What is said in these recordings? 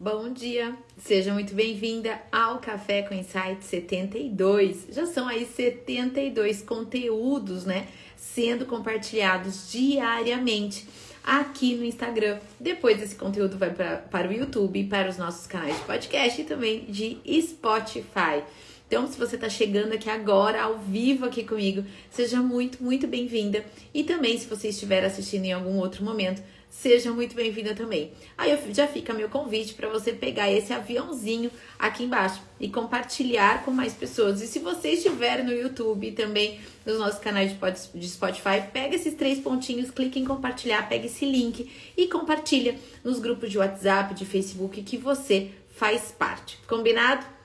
Bom dia, seja muito bem-vinda ao Café com Insight 72. Já são aí 72 conteúdos, né, sendo compartilhados diariamente aqui no Instagram. Depois esse conteúdo vai pra, para o YouTube, para os nossos canais de podcast e também de Spotify. Então, se você está chegando aqui agora, ao vivo aqui comigo, seja muito, muito bem-vinda. E também, se você estiver assistindo em algum outro momento, seja muito bem-vinda também. Aí já fica meu convite para você pegar esse aviãozinho aqui embaixo e compartilhar com mais pessoas. E se você estiver no YouTube também nos nossos canais de Spotify, pega esses três pontinhos, clique em compartilhar, pega esse link e compartilha nos grupos de WhatsApp, de Facebook que você faz parte. Combinado?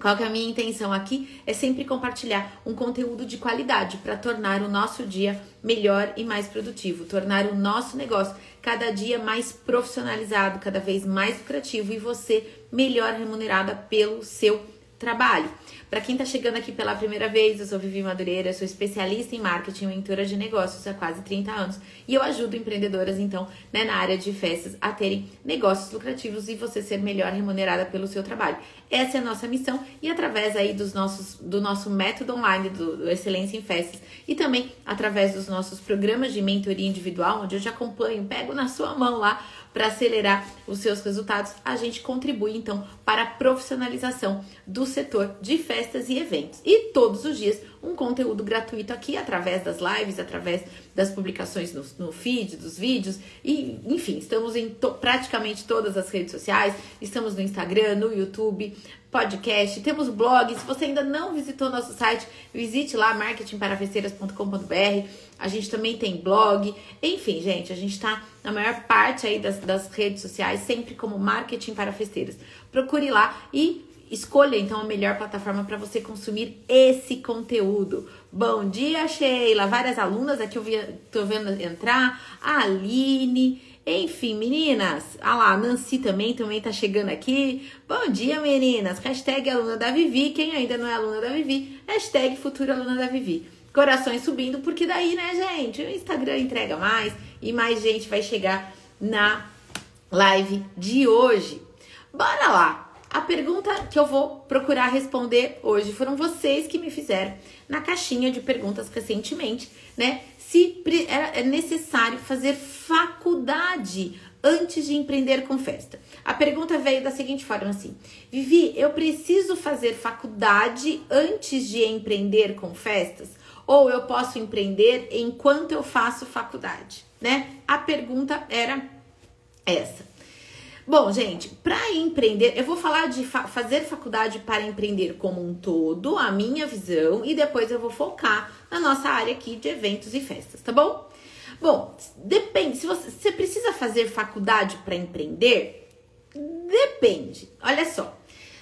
Qual que é a minha intenção aqui? É sempre compartilhar um conteúdo de qualidade para tornar o nosso dia melhor e mais produtivo, tornar o nosso negócio cada dia mais profissionalizado, cada vez mais lucrativo e você melhor remunerada pelo seu trabalho. Para quem está chegando aqui pela primeira vez, eu sou Vivi Madureira, sou especialista em marketing e mentora de negócios há quase 30 anos e eu ajudo empreendedoras, então, né, na área de festas a terem negócios lucrativos e você ser melhor remunerada pelo seu trabalho. Essa é a nossa missão e através aí dos nossos, do nosso método online do, do Excelência em Festas e também através dos nossos programas de mentoria individual, onde eu te acompanho, pego na sua mão lá para acelerar os seus resultados, a gente contribui então para a profissionalização do setor de festas e eventos. E todos os dias um conteúdo gratuito aqui através das lives, através das publicações no, no feed, dos vídeos e enfim, estamos em to, praticamente todas as redes sociais, estamos no Instagram, no YouTube, podcast, temos blog. Se você ainda não visitou nosso site, visite lá marketingparafesteiras.com.br. A gente também tem blog. Enfim, gente, a gente está na maior parte aí das, das redes sociais, sempre como marketing para festeiras. Procure lá e escolha então a melhor plataforma para você consumir esse conteúdo. Bom dia, Sheila. Várias alunas aqui eu vi, tô vendo entrar. A Aline. Enfim, meninas, ah lá, a Nancy também, também tá chegando aqui. Bom dia, meninas. Hashtag aluna da Vivi. Quem ainda não é aluna da Vivi, hashtag futura aluna da Vivi. Corações subindo, porque daí, né, gente, o Instagram entrega mais e mais gente vai chegar na live de hoje. Bora lá! A pergunta que eu vou procurar responder hoje foram vocês que me fizeram na caixinha de perguntas recentemente, né? Se é necessário fazer faculdade antes de empreender com festa. A pergunta veio da seguinte forma assim: Vivi, eu preciso fazer faculdade antes de empreender com festas? Ou eu posso empreender enquanto eu faço faculdade, né? A pergunta era essa. Bom, gente, para empreender, eu vou falar de fa fazer faculdade para empreender como um todo, a minha visão, e depois eu vou focar na nossa área aqui de eventos e festas, tá bom? Bom, depende. Se você, você precisa fazer faculdade para empreender, depende. Olha só.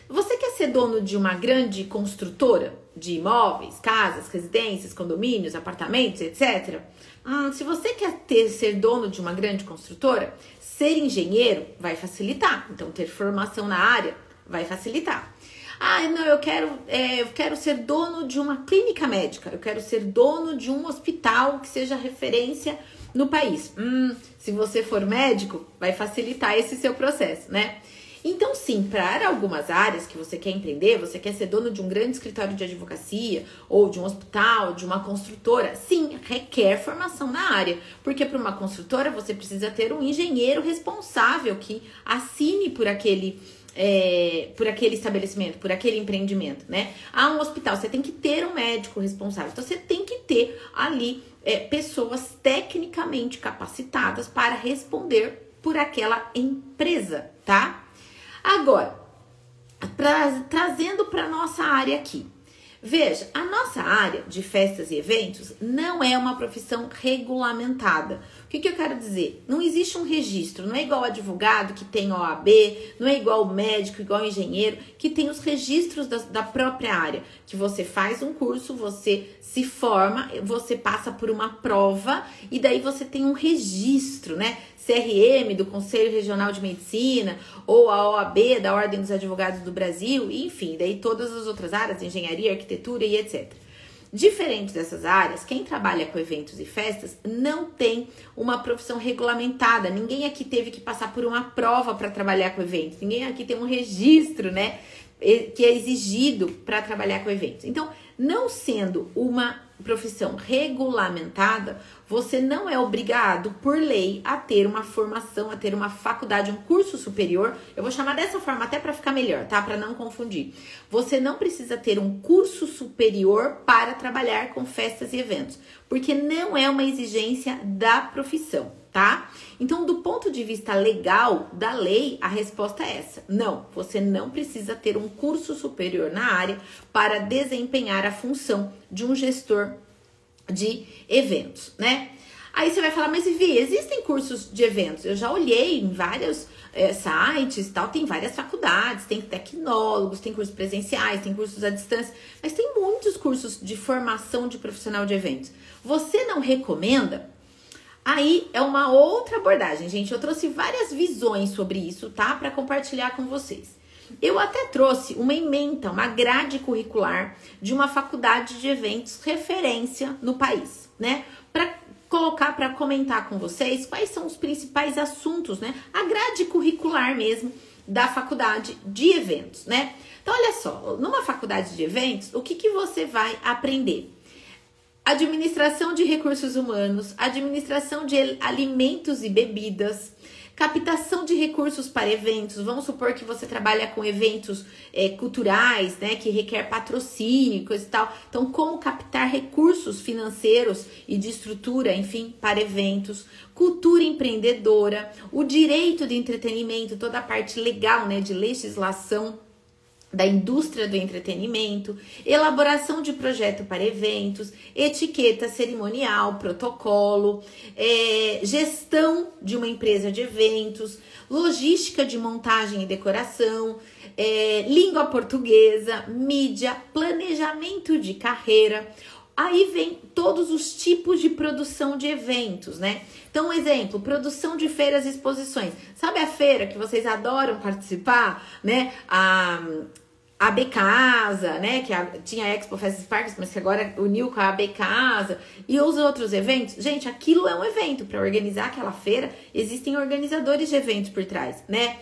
Você quer ser dono de uma grande construtora de imóveis, casas, residências, condomínios, apartamentos, etc. Hum, se você quer ter ser dono de uma grande construtora, ser engenheiro vai facilitar. Então, ter formação na área vai facilitar. Ah, não, eu quero, é, eu quero ser dono de uma clínica médica, eu quero ser dono de um hospital que seja referência no país. Hum, se você for médico, vai facilitar esse seu processo, né? Então, sim, para algumas áreas que você quer empreender, você quer ser dono de um grande escritório de advocacia, ou de um hospital, de uma construtora, sim, requer formação na área. Porque para uma construtora você precisa ter um engenheiro responsável que assine por aquele. É, por aquele estabelecimento, por aquele empreendimento, né? Há um hospital, você tem que ter um médico responsável. Então, você tem que ter ali é, pessoas tecnicamente capacitadas para responder por aquela empresa, tá? Agora, pra, trazendo para nossa área aqui. Veja, a nossa área de festas e eventos não é uma profissão regulamentada. O que, que eu quero dizer? Não existe um registro, não é igual advogado que tem OAB, não é igual médico, igual engenheiro, que tem os registros da, da própria área. Que você faz um curso, você se forma, você passa por uma prova e daí você tem um registro, né? CRM, do Conselho Regional de Medicina, ou a OAB, da Ordem dos Advogados do Brasil, enfim, daí todas as outras áreas, engenharia, arquitetura e etc. Diferente dessas áreas, quem trabalha com eventos e festas não tem uma profissão regulamentada. Ninguém aqui teve que passar por uma prova para trabalhar com eventos. Ninguém aqui tem um registro, né, que é exigido para trabalhar com eventos. Então, não sendo uma profissão regulamentada, você não é obrigado por lei a ter uma formação, a ter uma faculdade, um curso superior. Eu vou chamar dessa forma até para ficar melhor, tá? Para não confundir. Você não precisa ter um curso superior para trabalhar com festas e eventos, porque não é uma exigência da profissão, tá? Então, do ponto de vista legal da lei, a resposta é essa: não, você não precisa ter um curso superior na área para desempenhar a função de um gestor de eventos, né? Aí você vai falar, mas Vivi, existem cursos de eventos? Eu já olhei em vários é, sites tal, tem várias faculdades, tem tecnólogos, tem cursos presenciais, tem cursos à distância, mas tem muitos cursos de formação de profissional de eventos. Você não recomenda? Aí é uma outra abordagem, gente. Eu trouxe várias visões sobre isso, tá? Para compartilhar com vocês. Eu até trouxe uma ementa, uma grade curricular de uma faculdade de eventos referência no país, né? Para colocar para comentar com vocês quais são os principais assuntos, né? A grade curricular mesmo da faculdade de eventos, né? Então, olha só, numa faculdade de eventos, o que, que você vai aprender? Administração de recursos humanos, administração de alimentos e bebidas, captação de recursos para eventos. Vamos supor que você trabalha com eventos é, culturais, né, que requer patrocínio, coisa e tal. Então, como captar recursos financeiros e de estrutura, enfim, para eventos, cultura empreendedora, o direito de entretenimento, toda a parte legal, né, de legislação da indústria do entretenimento, elaboração de projeto para eventos, etiqueta cerimonial, protocolo, é, gestão de uma empresa de eventos, logística de montagem e decoração, é, língua portuguesa, mídia, planejamento de carreira. Aí vem todos os tipos de produção de eventos, né? Então, um exemplo, produção de feiras e exposições. Sabe a feira que vocês adoram participar, né? A a Casa, né? Que a, tinha a Expo Festas Parques, mas que agora uniu com a AB Casa e os outros eventos. Gente, aquilo é um evento. Para organizar aquela feira, existem organizadores de eventos por trás, né?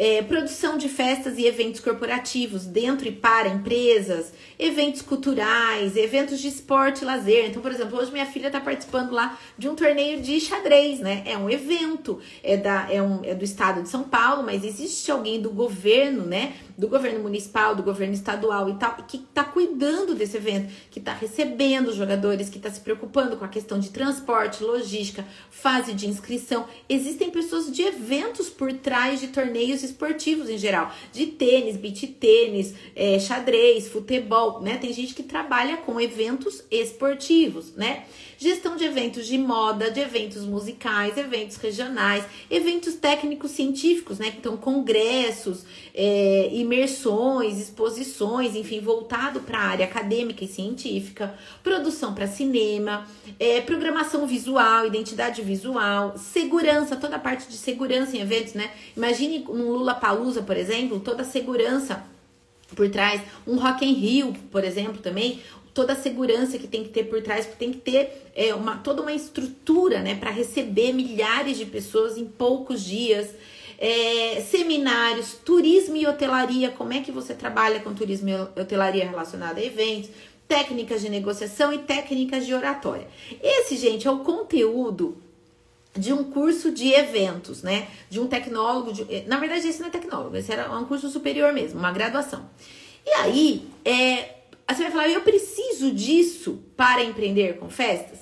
É, produção de festas e eventos corporativos dentro e para empresas, eventos culturais, eventos de esporte e lazer. Então, por exemplo, hoje minha filha está participando lá de um torneio de xadrez, né? É um evento, é, da, é, um, é do estado de São Paulo, mas existe alguém do governo, né? Do governo municipal, do governo estadual e tal, que está cuidando desse evento, que está recebendo os jogadores, que está se preocupando com a questão de transporte, logística, fase de inscrição. Existem pessoas de eventos por trás de torneios esportivos em geral, de tênis, beach tênis, é, xadrez, futebol, né? Tem gente que trabalha com eventos esportivos, né? Gestão de eventos de moda, de eventos musicais, eventos regionais, eventos técnicos científicos, né? Então, congressos, é, imersões, exposições, enfim, voltado para a área acadêmica e científica, produção para cinema, é, programação visual, identidade visual, segurança, toda a parte de segurança em eventos, né? Imagine um Lula Palusa, por exemplo, toda a segurança por trás, um Rock in Rio, por exemplo, também, toda a segurança que tem que ter por trás, tem que ter é, uma, toda uma estrutura, né, para receber milhares de pessoas em poucos dias. É, seminários, turismo e hotelaria, como é que você trabalha com turismo e hotelaria relacionada a eventos, técnicas de negociação e técnicas de oratória. Esse, gente, é o conteúdo de um curso de eventos, né? De um tecnólogo. De, na verdade, esse não é tecnólogo, esse era um curso superior mesmo, uma graduação. E aí, é, você vai falar, eu preciso disso para empreender com festas?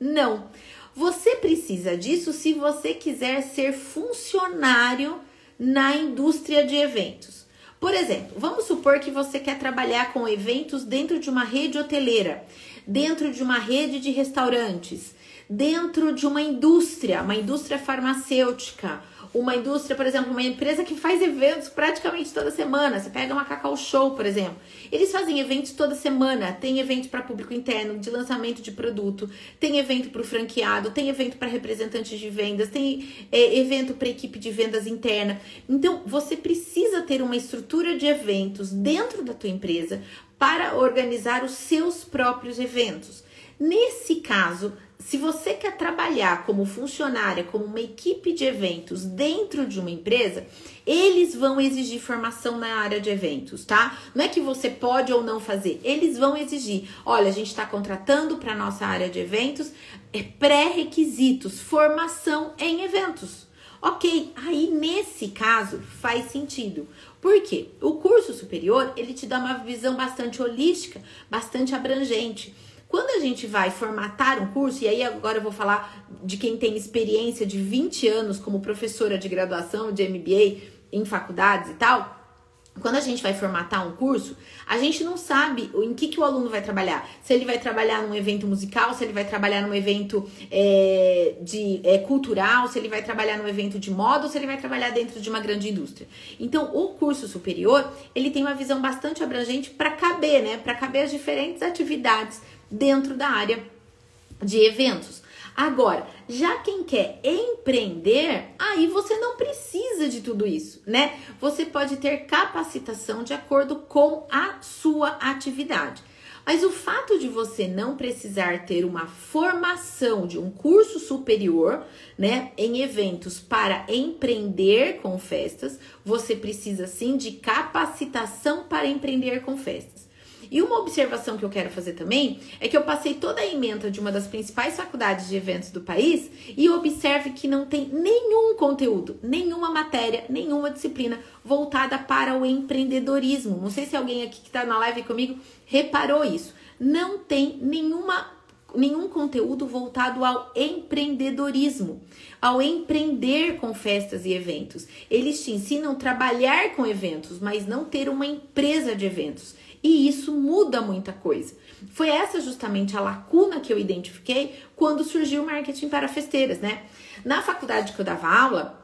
Não. Você precisa disso se você quiser ser funcionário na indústria de eventos. Por exemplo, vamos supor que você quer trabalhar com eventos dentro de uma rede hoteleira, dentro de uma rede de restaurantes dentro de uma indústria, uma indústria farmacêutica, uma indústria, por exemplo, uma empresa que faz eventos praticamente toda semana. Você pega uma Cacau Show, por exemplo. Eles fazem eventos toda semana. Tem evento para público interno, de lançamento de produto, tem evento para o franqueado, tem evento para representantes de vendas, tem é, evento para equipe de vendas interna. Então, você precisa ter uma estrutura de eventos dentro da tua empresa para organizar os seus próprios eventos. Nesse caso, se você quer trabalhar como funcionária, como uma equipe de eventos dentro de uma empresa, eles vão exigir formação na área de eventos, tá? Não é que você pode ou não fazer, eles vão exigir. Olha, a gente está contratando para nossa área de eventos é pré-requisitos, formação em eventos. Ok, aí nesse caso faz sentido. Por quê? O curso superior ele te dá uma visão bastante holística, bastante abrangente. Quando a gente vai formatar um curso, e aí agora eu vou falar de quem tem experiência de 20 anos como professora de graduação de MBA em faculdades e tal, quando a gente vai formatar um curso, a gente não sabe em que, que o aluno vai trabalhar. Se ele vai trabalhar num evento musical, se ele vai trabalhar num evento é, de, é, cultural, se ele vai trabalhar num evento de moda ou se ele vai trabalhar dentro de uma grande indústria. Então, o curso superior, ele tem uma visão bastante abrangente para caber, né? Para caber as diferentes atividades dentro da área de eventos. Agora, já quem quer empreender, aí você não precisa de tudo isso, né? Você pode ter capacitação de acordo com a sua atividade. Mas o fato de você não precisar ter uma formação de um curso superior, né, em eventos para empreender com festas, você precisa sim de capacitação para empreender com festas. E uma observação que eu quero fazer também é que eu passei toda a ementa de uma das principais faculdades de eventos do país e observe que não tem nenhum conteúdo, nenhuma matéria, nenhuma disciplina voltada para o empreendedorismo. Não sei se alguém aqui que está na live comigo reparou isso. Não tem nenhuma nenhum conteúdo voltado ao empreendedorismo, ao empreender com festas e eventos. Eles te ensinam a trabalhar com eventos, mas não ter uma empresa de eventos. E isso muda muita coisa. Foi essa justamente a lacuna que eu identifiquei quando surgiu o marketing para festeiras, né? Na faculdade que eu dava aula,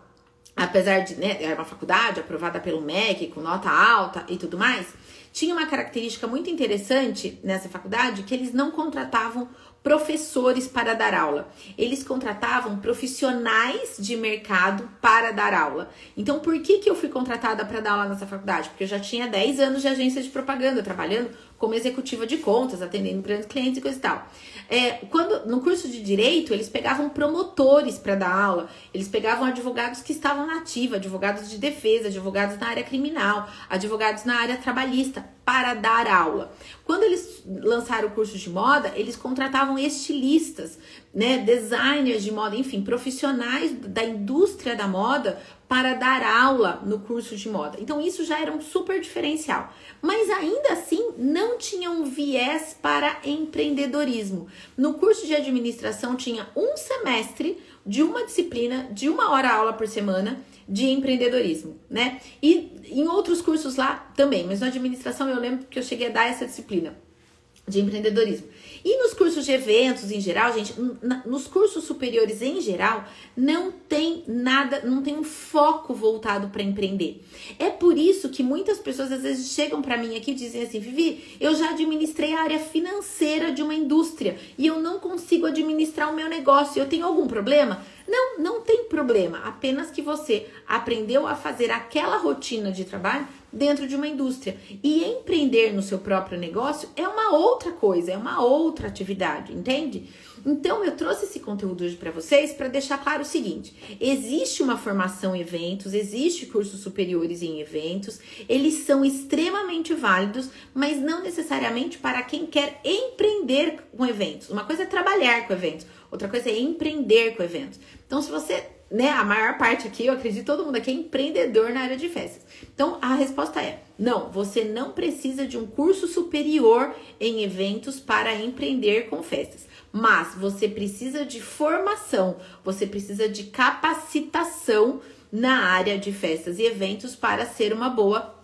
apesar de, né, era uma faculdade aprovada pelo MEC, com nota alta e tudo mais, tinha uma característica muito interessante nessa faculdade que eles não contratavam professores para dar aula. Eles contratavam profissionais de mercado para dar aula. Então, por que, que eu fui contratada para dar aula nessa faculdade? Porque eu já tinha 10 anos de agência de propaganda, trabalhando como executiva de contas, atendendo grandes clientes e coisa e tal. É, quando no curso de direito, eles pegavam promotores para dar aula, eles pegavam advogados que estavam na ativa, advogados de defesa, advogados na área criminal, advogados na área trabalhista, para dar aula. Quando eles lançaram o curso de moda, eles contratavam estilistas, né, designers de moda, enfim, profissionais da indústria da moda para dar aula no curso de moda. Então isso já era um super diferencial. Mas ainda assim não tinha um viés para empreendedorismo. No curso de administração tinha um semestre de uma disciplina de uma hora aula por semana de empreendedorismo, né? E em outros cursos lá também, mas na administração eu lembro que eu cheguei a dar essa disciplina de empreendedorismo. E nos cursos de eventos em geral, gente, nos cursos superiores em geral, não tem nada, não tem um foco voltado para empreender. É por isso que muitas pessoas às vezes chegam para mim aqui e dizem assim: Vivi, eu já administrei a área financeira de uma indústria e eu não consigo administrar o meu negócio. Eu tenho algum problema? Não, não tem problema. Apenas que você aprendeu a fazer aquela rotina de trabalho dentro de uma indústria. E empreender no seu próprio negócio é uma outra coisa, é uma outra atividade, entende? Então eu trouxe esse conteúdo hoje para vocês para deixar claro o seguinte: existe uma formação em eventos, existe cursos superiores em eventos, eles são extremamente válidos, mas não necessariamente para quem quer empreender com eventos. Uma coisa é trabalhar com eventos, outra coisa é empreender com eventos. Então se você né, a maior parte aqui, eu acredito todo mundo aqui é empreendedor na área de festas. Então a resposta é: não, você não precisa de um curso superior em eventos para empreender com festas. Mas você precisa de formação, você precisa de capacitação na área de festas e eventos para ser uma boa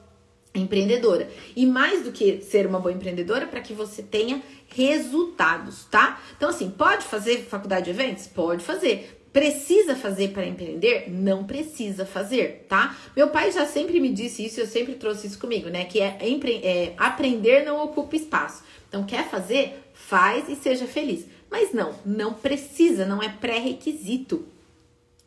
empreendedora. E mais do que ser uma boa empreendedora, para que você tenha resultados, tá? Então, assim, pode fazer faculdade de eventos? Pode fazer. Precisa fazer para empreender? Não precisa fazer, tá? Meu pai já sempre me disse isso, eu sempre trouxe isso comigo, né? Que é, é aprender não ocupa espaço. Então, quer fazer? Faz e seja feliz. Mas não, não precisa, não é pré-requisito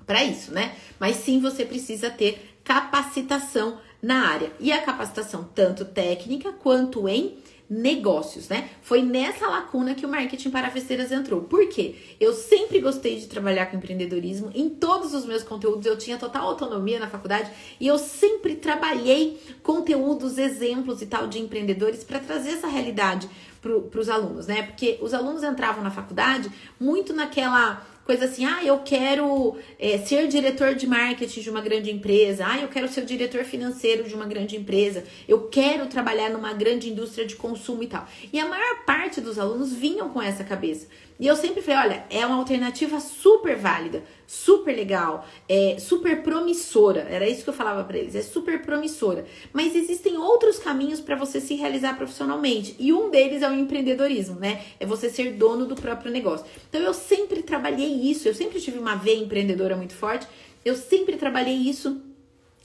para isso, né? Mas sim você precisa ter capacitação na área. E a capacitação tanto técnica quanto em negócios, né? Foi nessa lacuna que o marketing para festeiras entrou. Por quê? Eu sempre gostei de trabalhar com empreendedorismo. Em todos os meus conteúdos eu tinha total autonomia na faculdade e eu sempre trabalhei conteúdos, exemplos e tal de empreendedores para trazer essa realidade para os alunos, né? Porque os alunos entravam na faculdade muito naquela coisa assim, ah, eu quero é, ser diretor de marketing de uma grande empresa, ah, eu quero ser diretor financeiro de uma grande empresa, eu quero trabalhar numa grande indústria de consumo e tal. E a maior parte dos alunos vinham com essa cabeça. E eu sempre falei, olha, é uma alternativa super válida, super legal, é super promissora. Era isso que eu falava para eles, é super promissora. Mas existem outros caminhos para você se realizar profissionalmente, e um deles é o empreendedorismo, né? É você ser dono do próprio negócio. Então eu sempre trabalhei isso, eu sempre tive uma veia empreendedora muito forte. Eu sempre trabalhei isso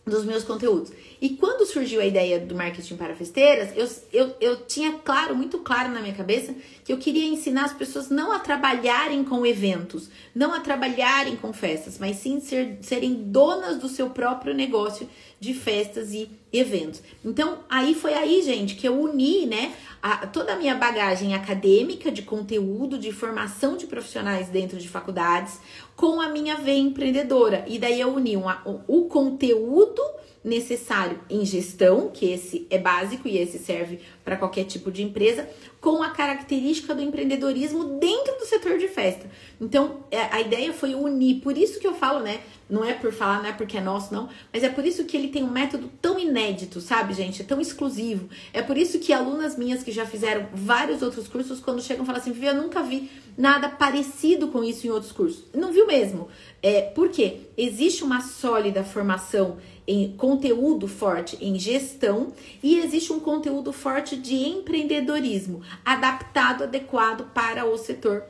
dos meus conteúdos. E quando surgiu a ideia do marketing para festeiras, eu, eu, eu tinha claro, muito claro na minha cabeça, que eu queria ensinar as pessoas não a trabalharem com eventos, não a trabalharem com festas, mas sim ser, serem donas do seu próprio negócio de festas e eventos. Então, aí foi aí, gente, que eu uni, né, a, toda a minha bagagem acadêmica de conteúdo, de formação de profissionais dentro de faculdades, com a minha veia empreendedora. E daí eu uni uma, o, o conteúdo necessário em gestão, que esse é básico e esse serve para qualquer tipo de empresa, com a característica do empreendedorismo dentro do setor de festa. Então, é, a ideia foi unir, por isso que eu falo, né? Não é por falar, não é porque é nosso, não, mas é por isso que ele tem um método tão inédito, sabe, gente? É tão exclusivo. É por isso que alunas minhas que já fizeram vários outros cursos, quando chegam, falam assim: Vivi, eu nunca vi nada parecido com isso em outros cursos. Não viu mesmo. É, por quê? Existe uma sólida formação em conteúdo forte em gestão e existe um conteúdo forte de empreendedorismo, adaptado, adequado para o setor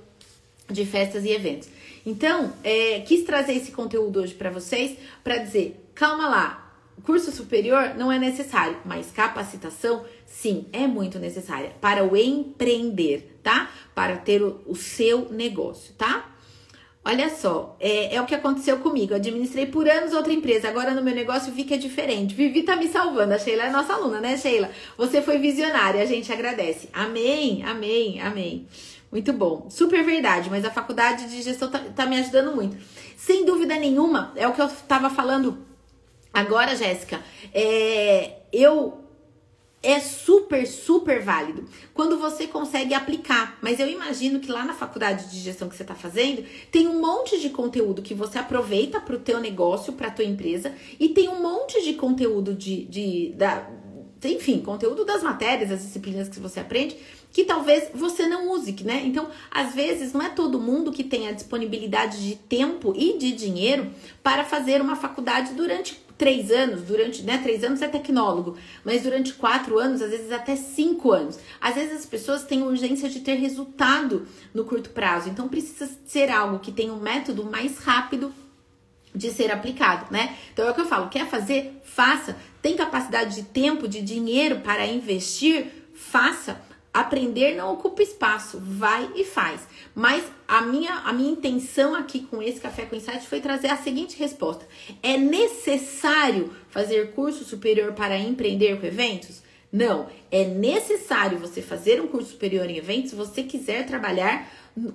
de festas e eventos. Então, é, quis trazer esse conteúdo hoje para vocês para dizer, calma lá, curso superior não é necessário, mas capacitação sim é muito necessária para o empreender, tá? Para ter o, o seu negócio, tá? Olha só, é, é, o que aconteceu comigo. Eu administrei por anos outra empresa. Agora no meu negócio vi que é diferente. Vivi tá me salvando. A Sheila é nossa aluna, né, Sheila? Você foi visionária, a gente agradece. Amém, amém, amém. Muito bom. Super verdade, mas a faculdade de gestão tá, tá me ajudando muito. Sem dúvida nenhuma, é o que eu tava falando agora, Jéssica. É, eu é super, super válido quando você consegue aplicar. Mas eu imagino que lá na faculdade de gestão que você está fazendo, tem um monte de conteúdo que você aproveita para o teu negócio, para a tua empresa, e tem um monte de conteúdo de, de da, enfim, conteúdo das matérias, das disciplinas que você aprende, que talvez você não use, né? Então, às vezes, não é todo mundo que tem a disponibilidade de tempo e de dinheiro para fazer uma faculdade durante três anos, durante, né? Três anos é tecnólogo, mas durante quatro anos, às vezes até cinco anos. Às vezes as pessoas têm urgência de ter resultado no curto prazo, então precisa ser algo que tenha um método mais rápido de ser aplicado, né? Então é o que eu falo, quer fazer? Faça. Tem capacidade de tempo, de dinheiro para investir? Faça. Aprender não ocupa espaço, vai e faz. Mas a minha, a minha intenção aqui com esse Café com Insight foi trazer a seguinte resposta: É necessário fazer curso superior para empreender com eventos? Não, é necessário você fazer um curso superior em eventos se você quiser trabalhar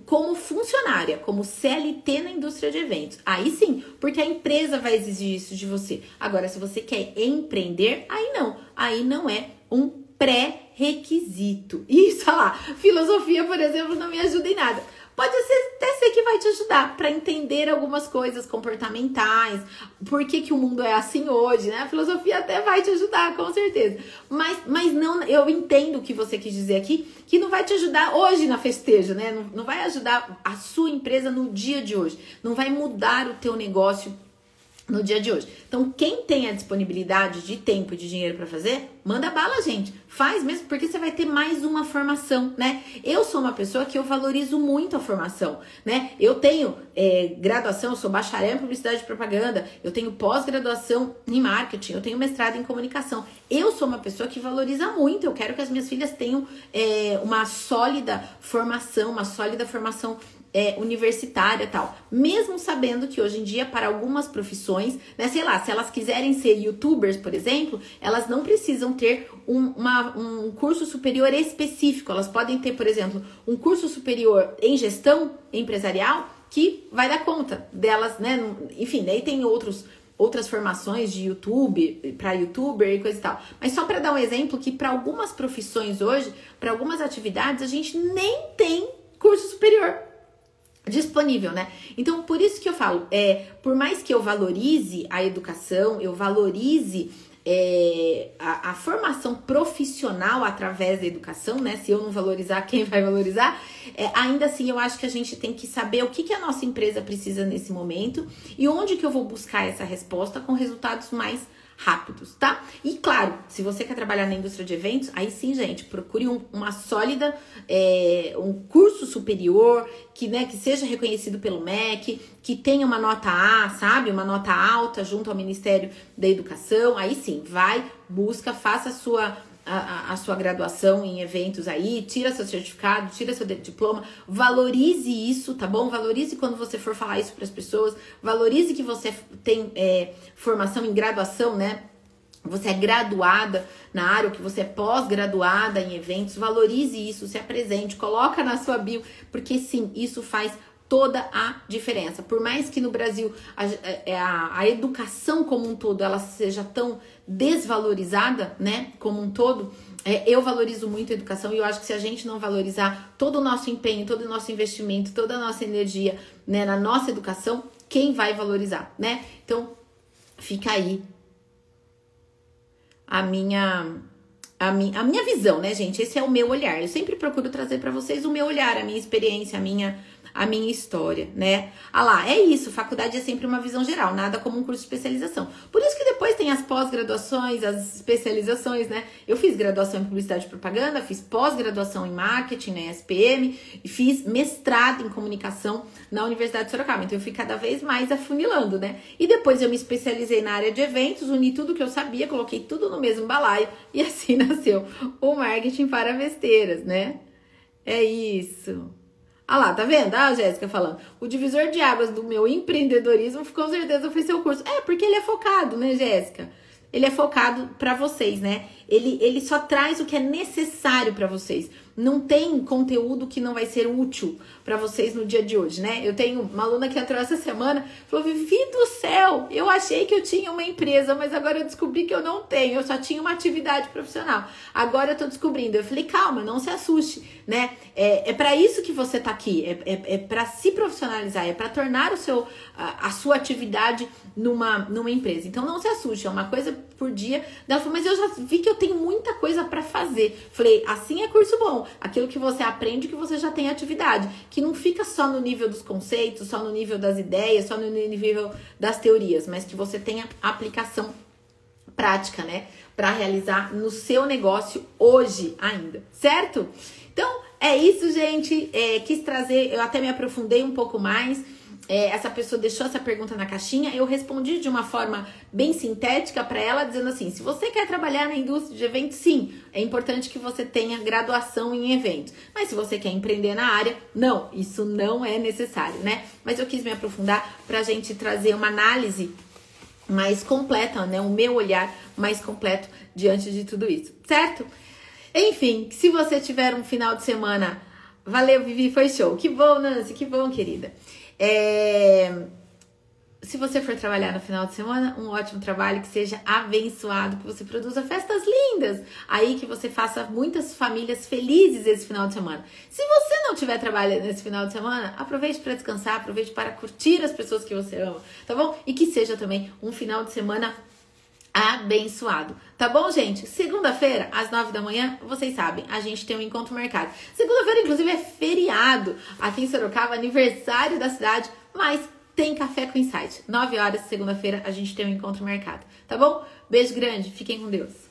como funcionária, como CLT na indústria de eventos. Aí sim, porque a empresa vai exigir isso de você. Agora, se você quer empreender, aí não. Aí não é um pré-requisito. Isso, olha lá, filosofia, por exemplo, não me ajuda em nada. Pode ser, até ser que vai te ajudar para entender algumas coisas comportamentais, por que, que o mundo é assim hoje, né? A filosofia até vai te ajudar, com certeza. Mas, mas não, eu entendo o que você quis dizer aqui, que não vai te ajudar hoje na festejo, né? Não, não vai ajudar a sua empresa no dia de hoje. Não vai mudar o teu negócio no dia de hoje. Então, quem tem a disponibilidade de tempo e de dinheiro para fazer, manda bala, gente. Faz mesmo, porque você vai ter mais uma formação, né? Eu sou uma pessoa que eu valorizo muito a formação, né? Eu tenho é, graduação, eu sou bacharel em publicidade e propaganda, eu tenho pós-graduação em marketing, eu tenho mestrado em comunicação. Eu sou uma pessoa que valoriza muito, eu quero que as minhas filhas tenham é, uma sólida formação, uma sólida formação é, universitária tal. Mesmo sabendo que hoje em dia, para algumas profissões, né, sei lá, se elas quiserem ser youtubers, por exemplo, elas não precisam ter um, uma, um curso superior específico. Elas podem ter, por exemplo, um curso superior em gestão empresarial que vai dar conta delas, né? Enfim, daí tem outros outras formações de YouTube, para youtuber e coisa e tal. Mas só para dar um exemplo que para algumas profissões hoje, para algumas atividades, a gente nem tem curso superior disponível, né? Então, por isso que eu falo, é, por mais que eu valorize a educação, eu valorize é, a, a, formação profissional através da educação, né? Se eu não valorizar, quem vai valorizar? É, ainda assim, eu acho que a gente tem que saber o que, que a nossa empresa precisa nesse momento e onde que eu vou buscar essa resposta com resultados mais rápidos, tá? E claro, se você quer trabalhar na indústria de eventos, aí sim, gente, procure um, uma sólida, é, um curso superior que, né, que seja reconhecido pelo MEC, que tenha uma nota A, sabe? Uma nota alta junto ao Ministério da Educação. Aí sim, vai, busca, faça a sua a, a, sua graduação em eventos aí, tira seu certificado, tira seu diploma, valorize isso, tá bom? Valorize quando você for falar isso para as pessoas, valorize que você tem é, formação em graduação, né? Você é graduada na área, ou que você é pós-graduada em eventos, valorize isso, se apresente, coloca na sua bio, porque sim, isso faz toda a diferença. Por mais que no Brasil a, é, a, a, educação como um todo ela seja tão desvalorizada, né, como um todo, é, eu valorizo muito a educação e eu acho que se a gente não valorizar todo o nosso empenho, todo o nosso investimento, toda a nossa energia, né, na nossa educação, quem vai valorizar, né? Então, fica aí a minha a minha, a minha visão, né, gente? Esse é o meu olhar. Eu sempre procuro trazer para vocês o meu olhar, a minha experiência, a minha a minha história, né? Ah lá, é isso, faculdade é sempre uma visão geral, nada como um curso de especialização. Por isso que depois tem as pós-graduações, as especializações, né? Eu fiz graduação em publicidade e propaganda, fiz pós-graduação em marketing na SPM e fiz mestrado em comunicação na Universidade de Sorocaba. Então eu fui cada vez mais afunilando, né? E depois eu me especializei na área de eventos, uni tudo que eu sabia, coloquei tudo no mesmo balaio e assim nasceu o marketing para besteiras, né? É isso. Ah lá, tá vendo? Ah, Jéssica falando. O divisor de águas do meu empreendedorismo com certeza foi seu curso. É, porque ele é focado, né, Jéssica? Ele é focado para vocês, né? Ele, ele só traz o que é necessário para vocês. Não tem conteúdo que não vai ser útil para vocês no dia de hoje, né? Eu tenho uma aluna que entrou essa semana, falou: Vivi do céu, eu achei que eu tinha uma empresa, mas agora eu descobri que eu não tenho, eu só tinha uma atividade profissional. Agora eu tô descobrindo. Eu falei: calma, não se assuste, né? É, é para isso que você tá aqui, é, é, é para se profissionalizar, é para tornar o seu, a, a, sua atividade numa, numa empresa. Então não se assuste, é uma coisa por dia. Ela falou: mas eu já vi que eu tenho muita coisa para fazer. Falei: assim é curso bom aquilo que você aprende que você já tem atividade, que não fica só no nível dos conceitos, só no nível das ideias, só no nível das teorias, mas que você tenha aplicação prática, né, para realizar no seu negócio hoje ainda, certo? Então, é isso, gente. É, quis trazer, eu até me aprofundei um pouco mais é, essa pessoa deixou essa pergunta na caixinha, eu respondi de uma forma bem sintética para ela, dizendo assim: se você quer trabalhar na indústria de eventos, sim, é importante que você tenha graduação em eventos. Mas se você quer empreender na área, não, isso não é necessário, né? Mas eu quis me aprofundar para a gente trazer uma análise mais completa, né? O meu olhar mais completo diante de tudo isso, certo? Enfim, se você tiver um final de semana, valeu, Vivi, foi show. Que bom, Nancy, que bom, querida. É... Se você for trabalhar no final de semana, um ótimo trabalho, que seja abençoado, que você produza festas lindas, aí que você faça muitas famílias felizes esse final de semana. Se você não tiver trabalho nesse final de semana, aproveite para descansar, aproveite para curtir as pessoas que você ama, tá bom? E que seja também um final de semana abençoado. Tá bom, gente? Segunda-feira, às nove da manhã, vocês sabem, a gente tem um encontro marcado. Segunda-feira, inclusive, é feriado aqui em Sorocaba, aniversário da cidade, mas tem café com insight. 9 horas, segunda-feira, a gente tem um encontro marcado, tá bom? Beijo grande, fiquem com Deus.